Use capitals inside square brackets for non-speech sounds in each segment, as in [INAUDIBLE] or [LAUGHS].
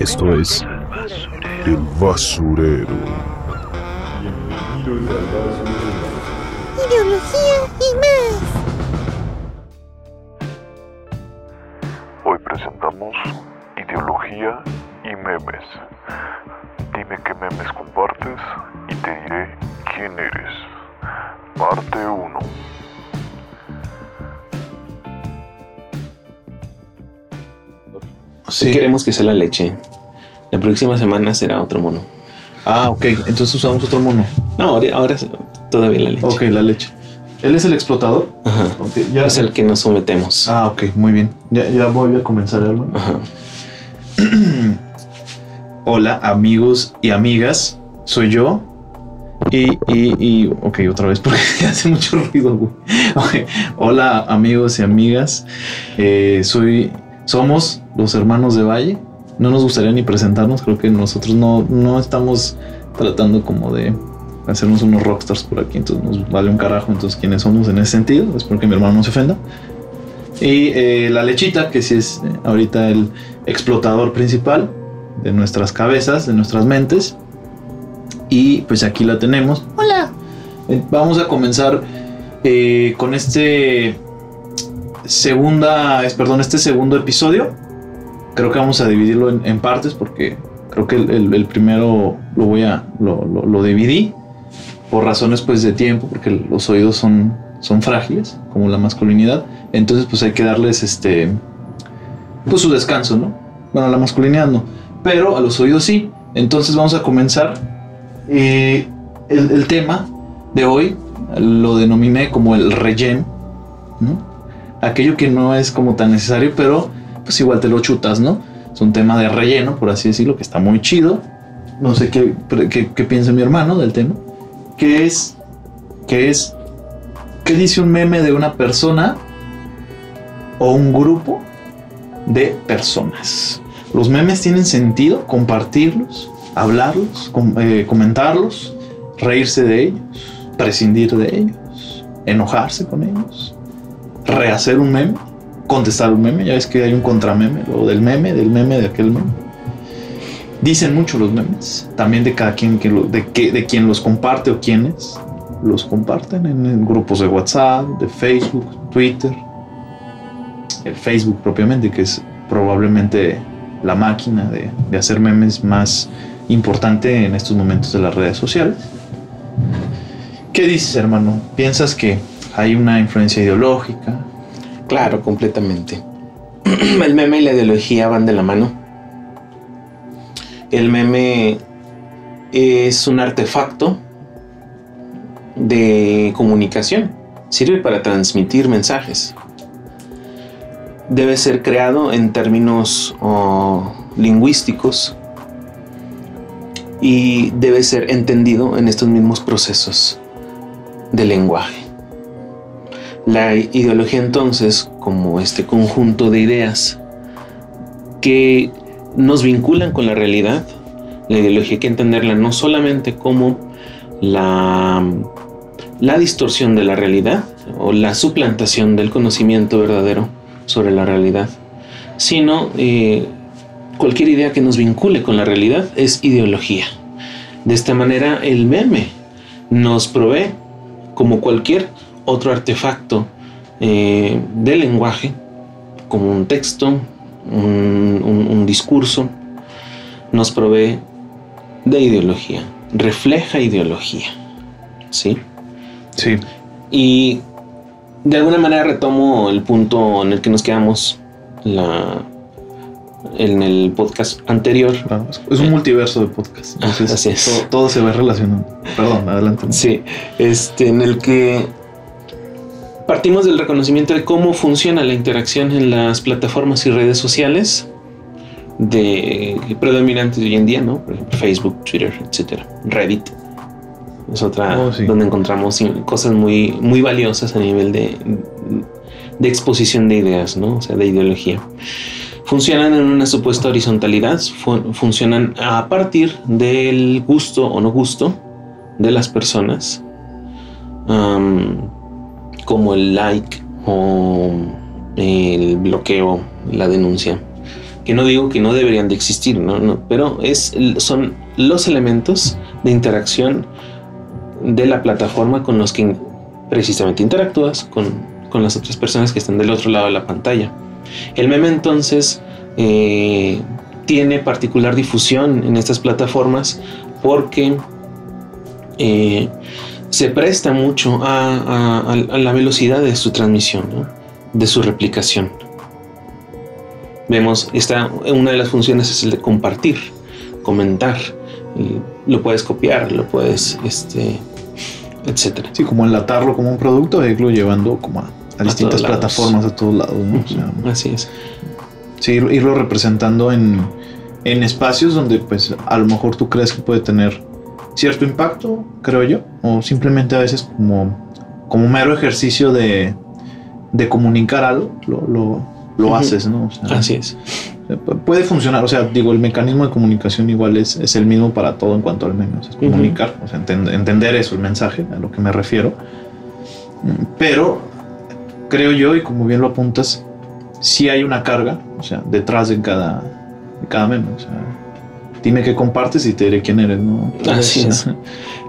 Esto es El Basurero. Ideología y más. Hoy presentamos Ideología y Memes. Dime qué memes compartes y te diré quién eres. Parte 1. Sí. Queremos que sea la leche. La próxima semana será otro mono. Ah, ok. Entonces usamos otro mono. No, ahora, ahora todavía la leche. Ok, la leche. ¿Él es el explotador? Ajá. Ok, ya. Es el que nos sometemos. Ah, ok, muy bien. Ya, ya voy a comenzar, hermano. Ajá. [CLEARS THROAT] Hola, amigos y amigas. Soy yo. Y, y, y, ok, otra vez [LAUGHS] porque hace mucho ruido, güey. Ok, Hola, amigos y amigas. Eh, soy, somos los hermanos de Valle. No nos gustaría ni presentarnos. Creo que nosotros no, no estamos tratando como de hacernos unos rockstars por aquí. Entonces nos vale un carajo. Entonces, ¿quiénes somos en ese sentido? Espero que mi hermano no se ofenda. Y eh, la lechita, que sí es eh, ahorita el explotador principal de nuestras cabezas, de nuestras mentes. Y pues aquí la tenemos. Hola. Eh, Vamos a comenzar eh, con este segunda, es, perdón, este segundo episodio. Creo que vamos a dividirlo en, en partes porque creo que el, el- el primero lo voy a lo, lo- lo dividí por razones pues de tiempo porque los oídos son son frágiles como la masculinidad. Entonces pues hay que darles este pues su descanso, ¿no? Bueno, la masculinidad no, pero a los oídos sí. Entonces vamos a comenzar. Eh, el, el tema de hoy lo denominé como el relleno, ¿no? Aquello que no es como tan necesario, pero pues igual te lo chutas, ¿no? Es un tema de relleno, por así decirlo, que está muy chido. No sé qué, qué, piensa mi hermano del tema. ¿Qué es? ¿Qué es? ¿Qué dice un meme de una persona o un grupo de personas? Los memes tienen sentido, compartirlos, hablarlos, com- eh, comentarlos, reírse de ellos, prescindir de ellos, enojarse con ellos, rehacer un meme, contestar un meme. Ya ves que hay un contrameme, lo del meme, del meme, de aquel meme. Dicen mucho los memes, también de cada quien, que de, que, de quien los comparte o quienes los comparten en, en grupos de WhatsApp, de Facebook, Twitter, el Facebook propiamente, que es probablemente la máquina de, de hacer memes más importante en estos momentos de las redes sociales. ¿Qué dices, hermano? ¿Piensas que hay una influencia ideológica? Claro, completamente. [CLEARS THROAT] El meme y la ideología van de la mano. El meme es un artefacto de comunicación. Sirve para transmitir mensajes. Debe ser creado en términos oh, lingüísticos y debe ser entendido en estos mismos procesos de lenguaje. La ideología entonces, como este conjunto de ideas que nos vinculan con la realidad, la ideología hay que entenderla no solamente como la, la distorsión de la realidad o la suplantación del conocimiento verdadero sobre la realidad, sino eh, cualquier idea que nos vincule con la realidad es ideología. De esta manera el meme nos provee como cualquier otro artefacto eh, de lenguaje, como un texto, un, un- un discurso, nos provee de ideología, refleja ideología. ¿Sí? Sí. Y de alguna manera retomo el punto en el que nos quedamos la, en el podcast anterior. Claro, es- un multiverso de podcast. Entonces, Así es. Todo, todo se va relacionando. Perdón, adelante. Sí, este, en el que partimos del reconocimiento de cómo funciona la interacción en las plataformas y redes sociales de predominantes hoy en día, ¿no? Por ejemplo, Facebook, Twitter, etcétera. Reddit es otra Oh, sí. donde encontramos cosas muy, muy valiosas a nivel de, de exposición de ideas, ¿no? O sea, de ideología. Funcionan en una supuesta horizontalidad, fu- funcionan a partir del gusto o no gusto de las personas, como el like o el bloqueo, la denuncia que no digo que no deberían de existir, no, no, pero es, son los elementos de interacción de la plataforma con los que precisamente interactúas con, con las otras personas que están del otro lado de la pantalla. El meme entonces eh, tiene particular difusión en estas plataformas porque eh, se presta mucho a, la velocidad de su transmisión, de su replicación. Vemos, esta, una de las funciones es el de compartir, comentar. lo puedes copiar, lo puedes, este, etcétera. Sí, como enlatarlo como un producto e irlo llevando como a, distintas plataformas a todos lados. Así es. Sí, irlo representando en, en espacios donde pues a lo mejor tú crees que puede tener cierto impacto, creo yo, o simplemente a veces como, como mero ejercicio de, de comunicar algo, lo, lo, haces, ¿no? Así es. Puede funcionar, o sea, digo, el mecanismo de comunicación igual es, es el mismo para todo en cuanto al menos, es comunicar, o sea, entender eso, el mensaje, a lo que me refiero. Pero creo yo, y como bien lo apuntas, sí hay una carga, o sea, detrás de cada, de cada meme, o sea, dime qué compartes y te diré quién eres, ¿no? Así es.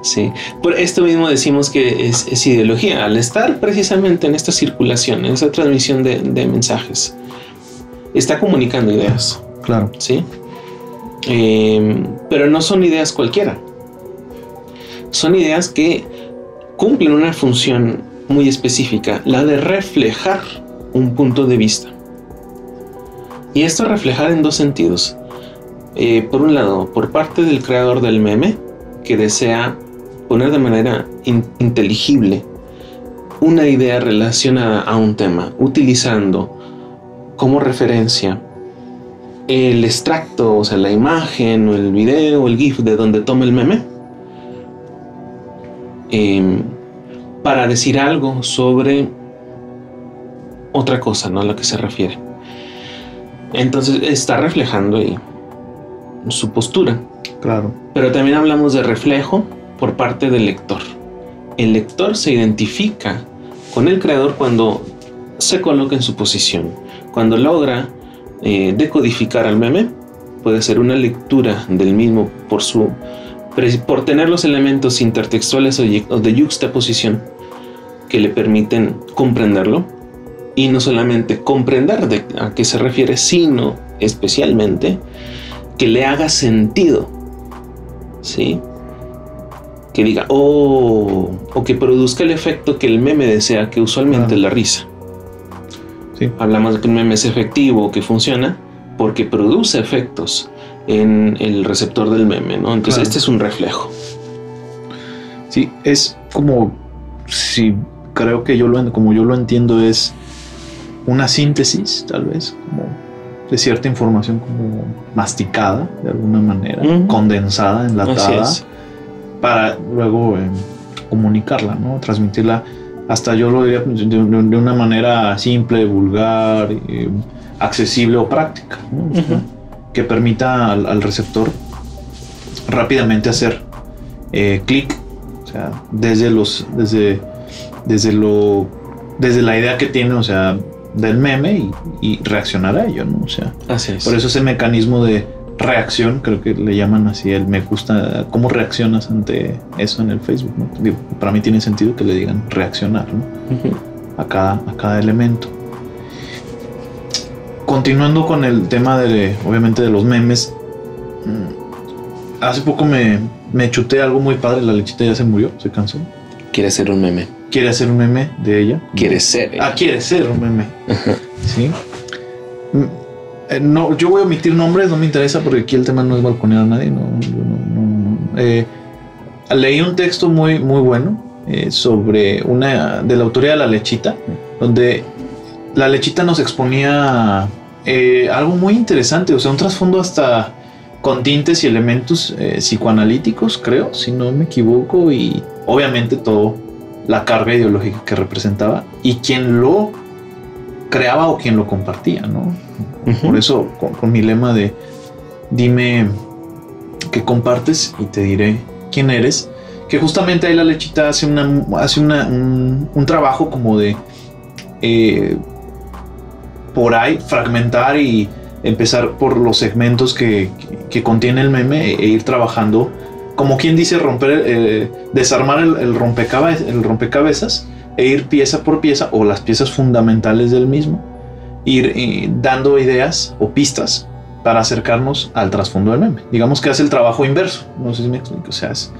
Sí, por esto mismo decimos que es, ideología, al estar precisamente en esta circulación, en esta transmisión de, mensajes, está comunicando ideas. Claro. Sí. Em, pero no son ideas cualquiera. Son ideas que cumplen una función muy específica, la de reflejar un punto de vista. Y esto reflejar en dos sentidos. Eh, por un lado, por parte del creador del meme, que desea poner de manera inteligible una idea relacionada a un tema, utilizando como referencia el extracto, o sea, la imagen o el video o el GIF de donde toma el meme, em, para decir algo sobre otra cosa, ¿no? A la que se refiere. Entonces está reflejando ahí su postura. Claro. Pero también hablamos de reflejo por parte del lector. El lector se identifica con el creador cuando se coloca en su posición, cuando logra eh, decodificar al meme, puede ser una lectura del mismo por su por tener los elementos intertextuales o de juxtaposición que le permiten comprenderlo y no solamente comprender de a qué se refiere, sino especialmente que le haga sentido. ¿Sí? Que diga, oh, o que produzca el efecto que el meme desea, que usualmente es la risa. Sí. Hablamos de que un meme es efectivo, que funciona, porque produce efectos en el receptor del meme, ¿no? Entonces, este es un reflejo. Sí, es como si creo que yo lo como yo lo entiendo es una síntesis, tal vez, como de cierta información como masticada de alguna manera, condensada, enlatada, para luego eh, comunicarla, ¿no? Transmitirla. Hasta yo lo diría de, una manera simple, vulgar, eh, accesible o práctica, que permita al, receptor rápidamente hacer eh, clic, o sea, desde los, desde, desde lo, desde la idea que tiene, o sea, del meme y, reaccionar a ello, ¿no? O sea, por eso ese mecanismo de reacción, creo que le llaman así, el me gusta, cómo reaccionas ante eso en el Facebook, ¿no? Digo, para mí tiene sentido que le digan reaccionar, ¿no? a, cada, a cada elemento. Continuando con el tema de, obviamente, de los memes, mm, hace poco me, me chuté algo muy padre, la lechita ya se murió, se cansó. Quiere ser un meme quiere hacer un meme de ella. Quiere ser. Ah, quiere ser un meme. [LAUGHS] sí. Mm, eh, no, yo voy a omitir nombres, no me interesa porque aquí el tema no es balconear a nadie. No, eh, leí un texto muy, muy bueno eh, sobre una de la autoría de La Lechita, donde La Lechita nos exponía algo muy interesante, o sea, un trasfondo hasta con tintes y elementos psicoanalíticos, creo, si no me equivoco, y obviamente todo la carga ideológica que representaba y quien lo creaba o quien lo compartía, ¿no? Por eso, con, mi lema de dime qué compartes y te diré quién eres, que justamente ahí la lechita hace, una, hace una, un, trabajo como de eh, por ahí fragmentar y empezar por los segmentos que, que contiene el meme e ir trabajando, como quien dice, romper, eh, desarmar el, rompecabezas, el rompecabezas e ir pieza por pieza o las piezas fundamentales del mismo, ir eh, dando ideas o pistas para acercarnos al trasfondo del meme. Digamos que hace el trabajo inverso, no sé si me explico, o sea, es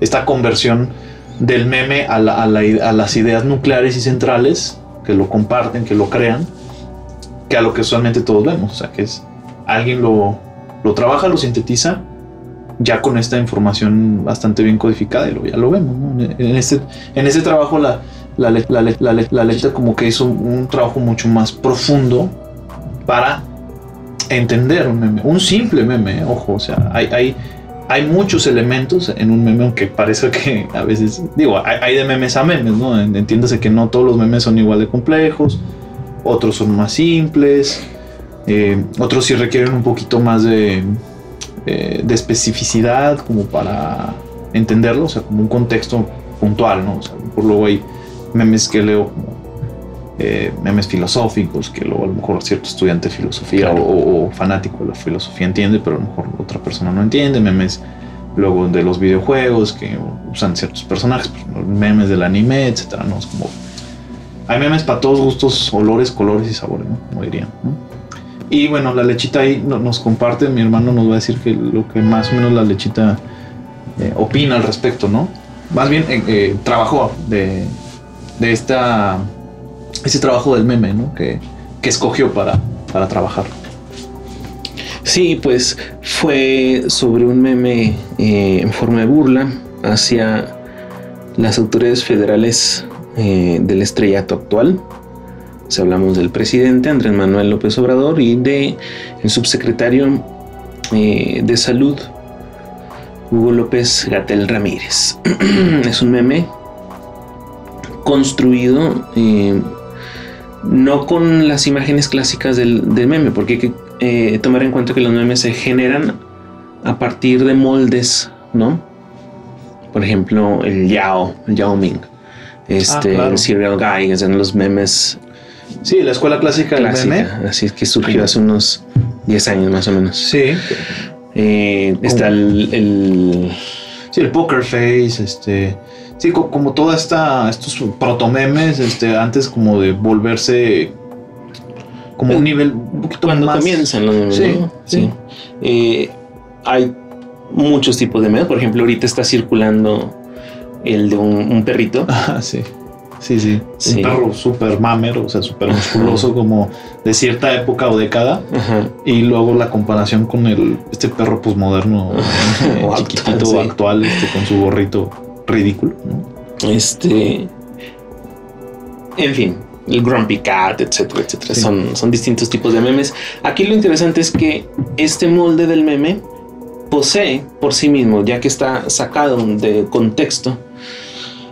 esta conversión del meme a, a las ideas nucleares y centrales que lo comparten, que lo crean, que a lo que usualmente todos vemos, o sea, que es alguien lo, lo trabaja, lo sintetiza ya con esta información bastante bien codificada y lo, ya lo vemos. ¿no? En, este, en este trabajo la, la, la, la, la letra como que hizo un, trabajo mucho más profundo para entender un meme, un simple meme, ojo, o sea, hay, hay, hay muchos elementos en un meme, aunque parece que a veces, digo, hay, hay de memes a memes, ¿no? Entiéndase que no todos los memes son igual de complejos, otros son más simples, eh, otros sí requieren un poquito más de eh, de especificidad como para entenderlo, o sea, como un contexto puntual, ¿no? O sea, por luego hay memes que leo como eh, memes filosóficos, que luego a lo mejor cierto estudiante de filosofía claro. o, o, fanático de la filosofía entiende, pero a lo mejor otra persona no entiende, memes luego de los videojuegos que usan ciertos personajes, memes del anime, etcétera, ¿no? Es como... Hay memes para todos gustos, olores, colores y sabores, ¿no? Como dirían, ¿no? Y bueno, la lechita ahí nos comparte, mi hermano nos va a decir que lo que más o menos la lechita eh, opina al respecto, ¿no? Más bien eh, eh, trabajó de, de esta, ese trabajo del meme, ¿no? Que, que escogió para, para trabajar. Sí, pues fue sobre un meme en forma de burla hacia las autoridades federales del estrellato actual. Si hablamos del presidente Andrés Manuel López Obrador y de el subsecretario eh, de Salud Hugo López Gatel Ramírez. [CLEARS THROAT] es un meme construido eh, no con las imágenes clásicas del, del meme, porque hay que eh, tomar en cuenta que los memes se generan a partir de moldes, ¿no? Por ejemplo, el Yao, el Yao Ming, este, ah, claro. el Serial Guy, que son los memes Sí, la escuela clásica, clásica del meme. Así es que surgió hace unos 10 años más o menos. Sí. Eh, está el, el, Sí, el poker face, este. Sí, como toda esta. estos protomemes, este, antes como de volverse. como un nivel un poquito Cuando más. comienzan los memes, Sí, ¿no? sí. Eh, hay muchos tipos de memes. Por ejemplo, ahorita está circulando el de un, un perrito. [LAUGHS] Ah, sí. Sí, sí. Sí. Un perro súper mamer, o sea, súper musculoso, como de cierta época o década. Ajá. Y luego la comparación con el este perro posmoderno, eh, [LAUGHS] O chiquitito actual, sí. actual, este, con su gorrito ridículo. ¿no? Este. En fin, el Grumpy Cat, etcétera, etcétera. Sí. Son, son distintos tipos de memes. Aquí lo interesante es que este molde del meme posee por sí mismo, ya que está sacado de contexto,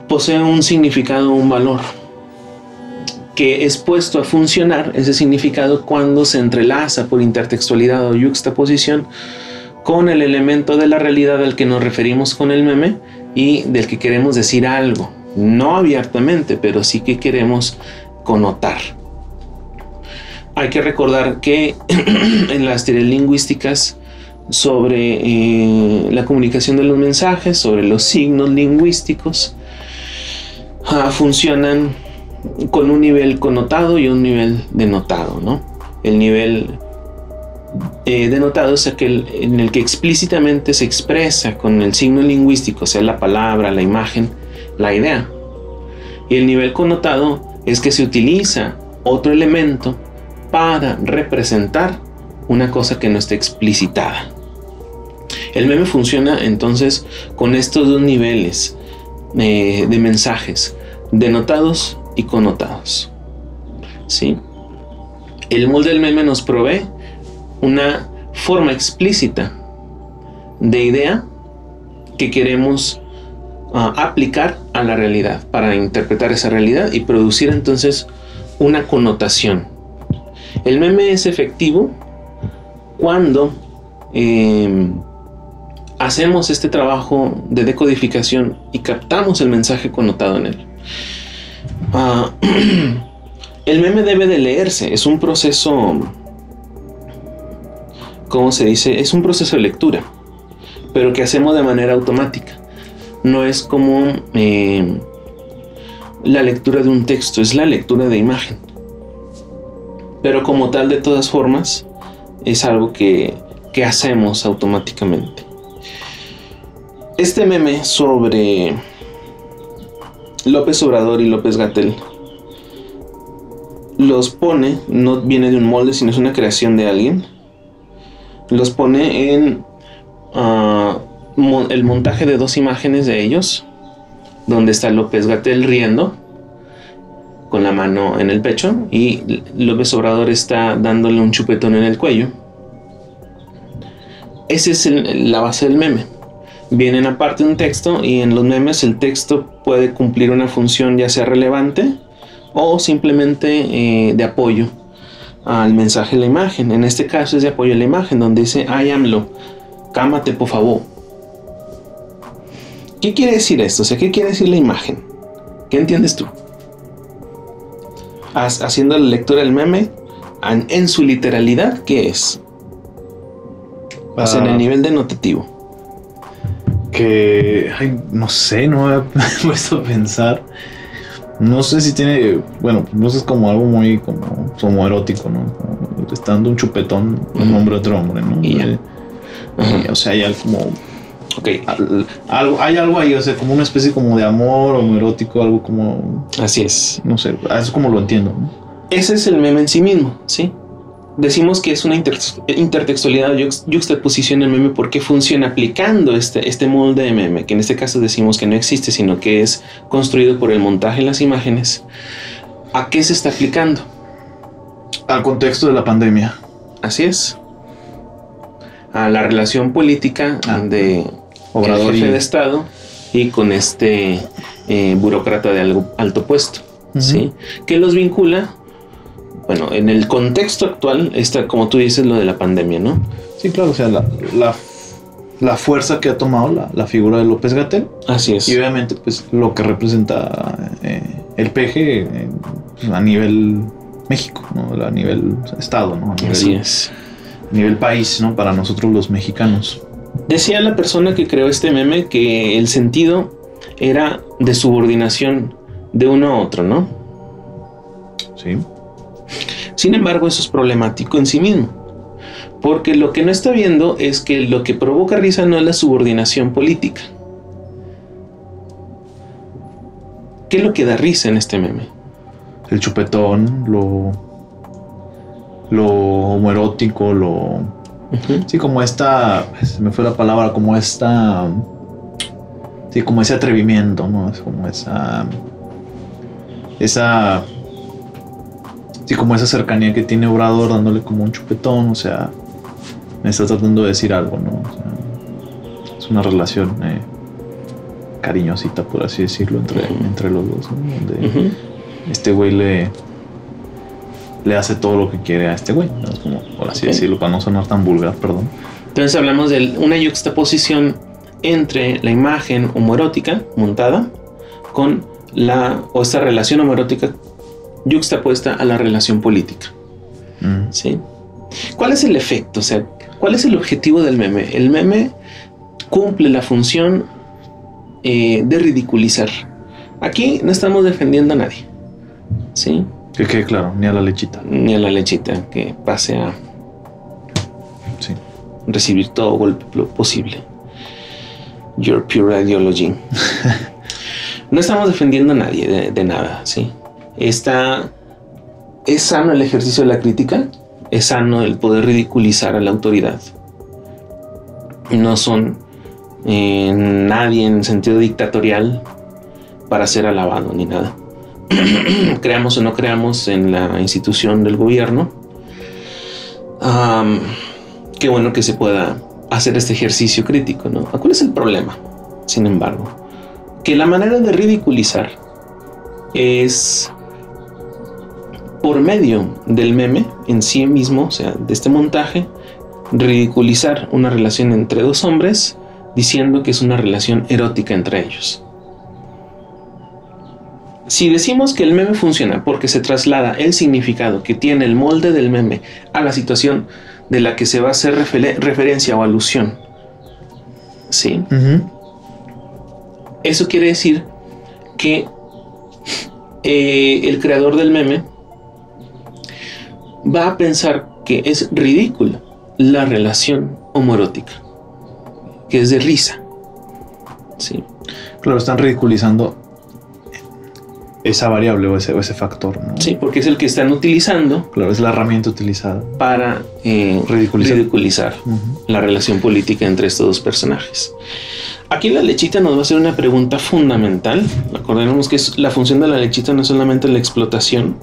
posee un significado, un valor que es puesto a funcionar ese significado cuando se entrelaza por intertextualidad o yuxtaposición con el elemento de la realidad al que nos referimos con el meme y del que queremos decir algo. No abiertamente, pero sí que queremos connotar. Hay que recordar que [CLEARS THROAT] en las teorías lingüísticas sobre eh, la comunicación de los mensajes, sobre los signos lingüísticos, funcionan con un nivel connotado y un nivel denotado, ¿no? El nivel eh, denotado es aquel en el que explícitamente se expresa con el signo lingüístico, sea la palabra, la imagen, la idea. Y el nivel connotado es que se utiliza otro elemento para representar una cosa que no está explicitada. El meme funciona entonces con estos dos niveles eh, de mensajes, denotados y connotados. ¿Sí? El molde del meme nos provee una forma explícita de idea que queremos uh, aplicar a la realidad para interpretar esa realidad y producir entonces una connotación. El meme es efectivo cuando eh, hacemos este trabajo de decodificación y captamos el mensaje connotado en él. Uh, [CLEARS THROAT] el meme debe de leerse, es un proceso ¿cómo se dice? Es un proceso de lectura, pero que hacemos de manera automática. No es como eh, la lectura de un texto, es la lectura de imagen. Pero como tal, de todas formas, es algo que, que hacemos automáticamente. Este meme sobre López Obrador y López Gatel los pone, no viene de un molde, sino es una creación de alguien. Los pone en ah, el montaje de dos imágenes de ellos, donde está López Gatel riendo con la mano en el pecho y López Obrador está dándole un chupetón en el cuello. Esa es la base del meme. Vienen aparte un texto y en los memes el texto puede cumplir una función ya sea relevante o simplemente eh, de apoyo al mensaje de la imagen. En este caso es de apoyo a la imagen donde dice I amlo, cámate por favor. ¿Qué quiere decir esto? O sea, ¿qué quiere decir la imagen? ¿Qué entiendes tú? Haciendo la lectura del meme en, su literalidad, ¿qué es? Sea, en Ah. el nivel denotativo. Que ay, no sé, no me había [LAUGHS] puesto a pensar. No sé si tiene, bueno, no sé, es como algo muy como, como erótico, ¿no? Como está dando un chupetón un hombre a otro hombre, ¿no? Y. Eh, y, o sea, hay algo como Ok, al- algo, hay algo ahí, o sea, como una especie como de amor o erótico, algo como, así es. no sé, eso es como lo entiendo, ¿no? Ese es el meme en sí mismo, ¿sí? Decimos que es una inter- intertextualidad o yuxtaposición del meme porque funciona aplicando este, este molde de meme, que en este caso decimos que no existe, sino que es construido por el montaje en las imágenes. ¿A qué se está aplicando? Al contexto de la pandemia. Así es. A la relación política Ah. de Obrador el jefe y- de Estado y con este eh, burócrata de algo alto puesto. ¿sí? Que los vincula, bueno, en el contexto actual está, como tú dices, lo de la pandemia, ¿no? Sí, claro, o sea, la, la, la fuerza que ha tomado la, la figura de López Gatel Así es. y obviamente pues lo que representa eh, el peje eh, a nivel México, ¿no? a nivel estado, ¿no? a nivel, Así es. nivel país, ¿no? para nosotros los mexicanos. Decía la persona que creó este meme que el sentido era de subordinación de uno a otro, ¿no? Sí, Sin embargo, eso es problemático en sí mismo. Porque lo que no está viendo es que lo que provoca risa no es la subordinación política. ¿Qué es lo que da risa en este meme? el chupetón, lo, lo homoerótico, lo... Sí, como esta, se me fue la palabra, como esta... Sí, como ese atrevimiento, ¿no? Es como esa... Esa... Sí, como esa cercanía que tiene Obrador dándole como un chupetón, o sea, me está tratando de decir algo, ¿no? O sea, es una relación eh, cariñosita, por así decirlo, entre, entre los dos, ¿no? Donde este güey le, le hace todo lo que quiere a este güey, ¿no? Es como, por así decirlo, para no sonar tan vulgar, perdón. Entonces hablamos de una yuxtaposición entre la imagen homoerótica montada con la o esta relación homoerótica yuxtapuesta a la relación política. Mm. ¿sí? ¿Cuál es el efecto? O sea, ¿cuál es el objetivo del meme? El meme cumple la función eh, de ridiculizar. Aquí no estamos defendiendo a nadie, ¿sí? Que quede claro, ni a la lechita. Ni a la lechita que pase a Sí. recibir todo golpe posible. Your pure ideology. [LAUGHS] no estamos defendiendo a nadie de, de nada, ¿sí? Está. Es sano el ejercicio de la crítica, es sano el poder ridiculizar a la autoridad. No son eh, nadie en sentido dictatorial para ser alabado ni nada. [CLEARS THROAT] creamos o no creamos en la institución del gobierno. Qué bueno que se pueda hacer este ejercicio crítico, ¿no? ¿Cuál es el problema? Sin embargo, que la manera de ridiculizar es por medio del meme en sí mismo, o sea, de este montaje, ridiculizar una relación entre dos hombres diciendo que es una relación erótica entre ellos. Si decimos que el meme funciona porque se traslada el significado que tiene el molde del meme a la situación de la que se va a hacer referencia o alusión. ¿Sí? Eso quiere decir que eh, el creador del meme va a pensar que es ridícula la relación homoerótica, que es de risa. ¿Sí? Claro, están ridiculizando esa variable o ese, o ese factor, ¿no? sí, porque es el que están utilizando Claro, es la herramienta utilizada. para eh, Ridiculizar. la relación política entre estos dos personajes. Aquí la lechita nos va a hacer una pregunta fundamental. Acordemos que es- la función de la lechita no es solamente la explotación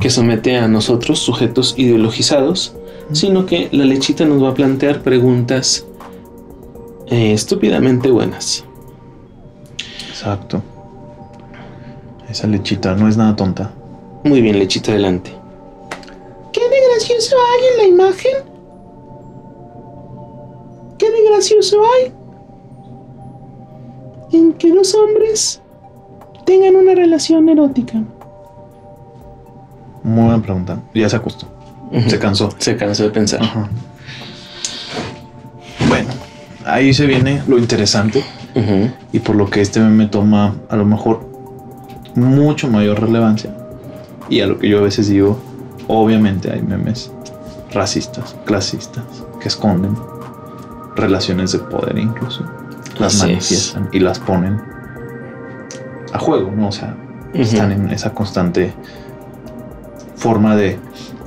que somete a nosotros, sujetos ideologizados, sino que la lechita nos va a plantear preguntas eh, estúpidamente buenas. Exacto. Esa lechita no es nada tonta. Muy bien, lechita, adelante. ¿Qué de gracioso hay en la imagen? ¿Qué de gracioso hay? En que dos hombres tengan una relación erótica. Muy buena pregunta. Ya se acostó. Se cansó. Se cansó de pensar. Ajá. Bueno, ahí se viene lo interesante y por lo que este meme toma a lo mejor mucho mayor relevancia. Y a lo que yo a veces digo, obviamente hay memes racistas, clasistas, que esconden relaciones de poder incluso. Las Así es. manifiestan y las ponen a juego, ¿no? O sea, están en esa constante forma de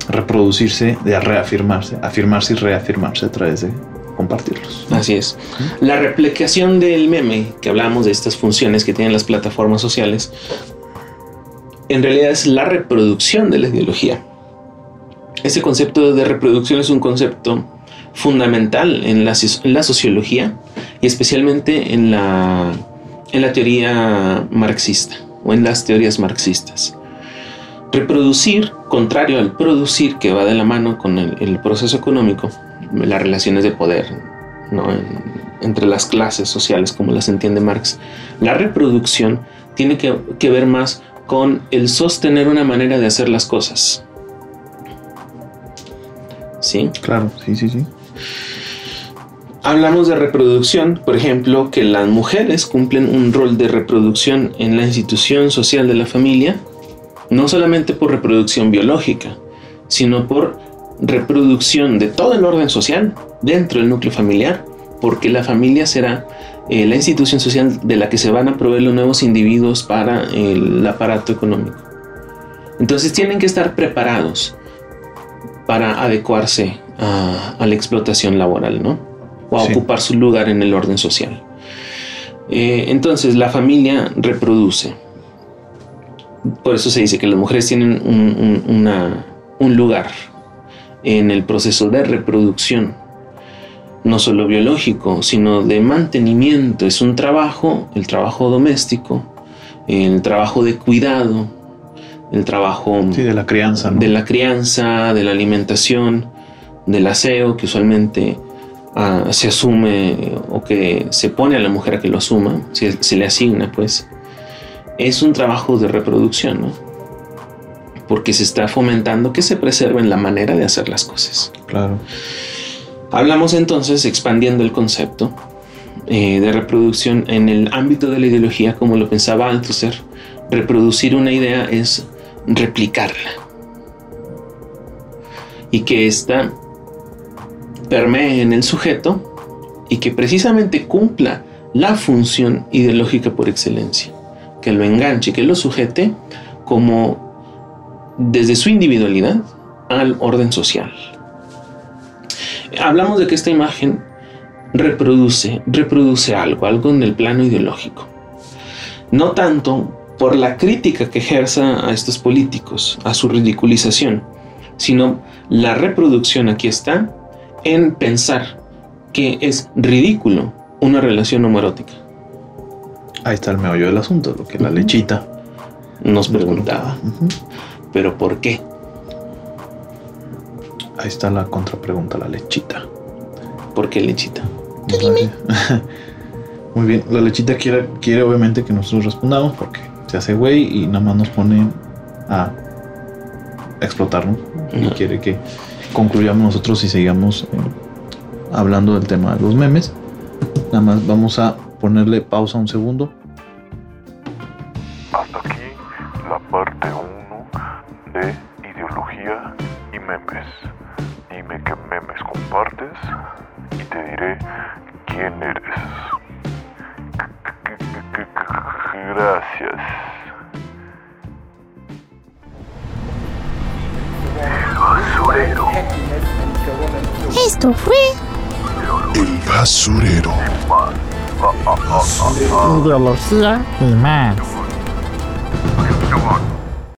reproducirse, de reafirmarse, afirmarse y reafirmarse a través de compartirlos. Así es. La replicación del meme, que hablamos de estas funciones que tienen las plataformas sociales, en realidad es la reproducción de la ideología. Ese concepto de reproducción es un concepto fundamental en la, en la sociología y especialmente en la, en la teoría marxista o en las teorías marxistas. Reproducir, contrario al producir, que va de la mano con el, el proceso económico, las relaciones de poder ¿no? En- entre las clases sociales, como las entiende Marx, la reproducción tiene que, que ver más con el sostener una manera de hacer las cosas. ¿Sí? Claro, sí, sí, sí. Hablamos de reproducción, por ejemplo, que las mujeres cumplen un rol de reproducción en la institución social de la familia, no solamente por reproducción biológica, sino por reproducción de todo el orden social dentro del núcleo familiar, porque la familia será eh, la institución social de la que se van a proveer los nuevos individuos para el aparato económico. Entonces tienen que estar preparados para adecuarse a, a la explotación laboral, ¿no? O a Sí. ocupar su lugar en el orden social. Eh, entonces la familia reproduce. Por eso se dice que las mujeres tienen un, un- una- un lugar en el proceso de reproducción, no solo biológico, sino de mantenimiento. Es un trabajo, el trabajo doméstico, el trabajo de cuidado, el trabajo Sí, de la crianza, ¿no? de la crianza, de la alimentación, del aseo, que usualmente ah, se asume o que se pone a la mujer a que lo asuma, se, se le asigna, pues, es un trabajo de reproducción, ¿no? Porque se está fomentando que se preserven la manera de hacer las cosas. Claro. Hablamos entonces, expandiendo el concepto eh, de reproducción en el ámbito de la ideología, como lo pensaba Althusser, reproducir una idea es replicarla. Y que ésta permee en el sujeto y que precisamente cumpla la función ideológica por excelencia. Que lo enganche, que lo sujete como desde su individualidad al orden social. Hablamos de que esta imagen reproduce, reproduce algo, algo en el plano ideológico. No tanto por la crítica que ejerza a estos políticos, a su ridiculización, sino la reproducción aquí está en pensar que es ridículo una relación homoerótica. Ahí está el meollo del asunto, lo que la lechita Nos preguntaba. ¿pero por qué? Ahí está la contrapregunta, la lechita. ¿Por qué lechita? Sé. [LAUGHS] Muy bien, la lechita quiere, quiere obviamente que nosotros respondamos porque se hace güey y nada más nos pone a explotar, ¿no? Y quiere que concluyamos nosotros y sigamos eh, hablando del tema de los memes. Nada más vamos a ponerle pausa un segundo. Hasta aquí la parte 1 de ideología y memes. Dime qué memes compartes y te diré quién eres. Gracias. Esto fue El basurero. Ideología y más. Come on.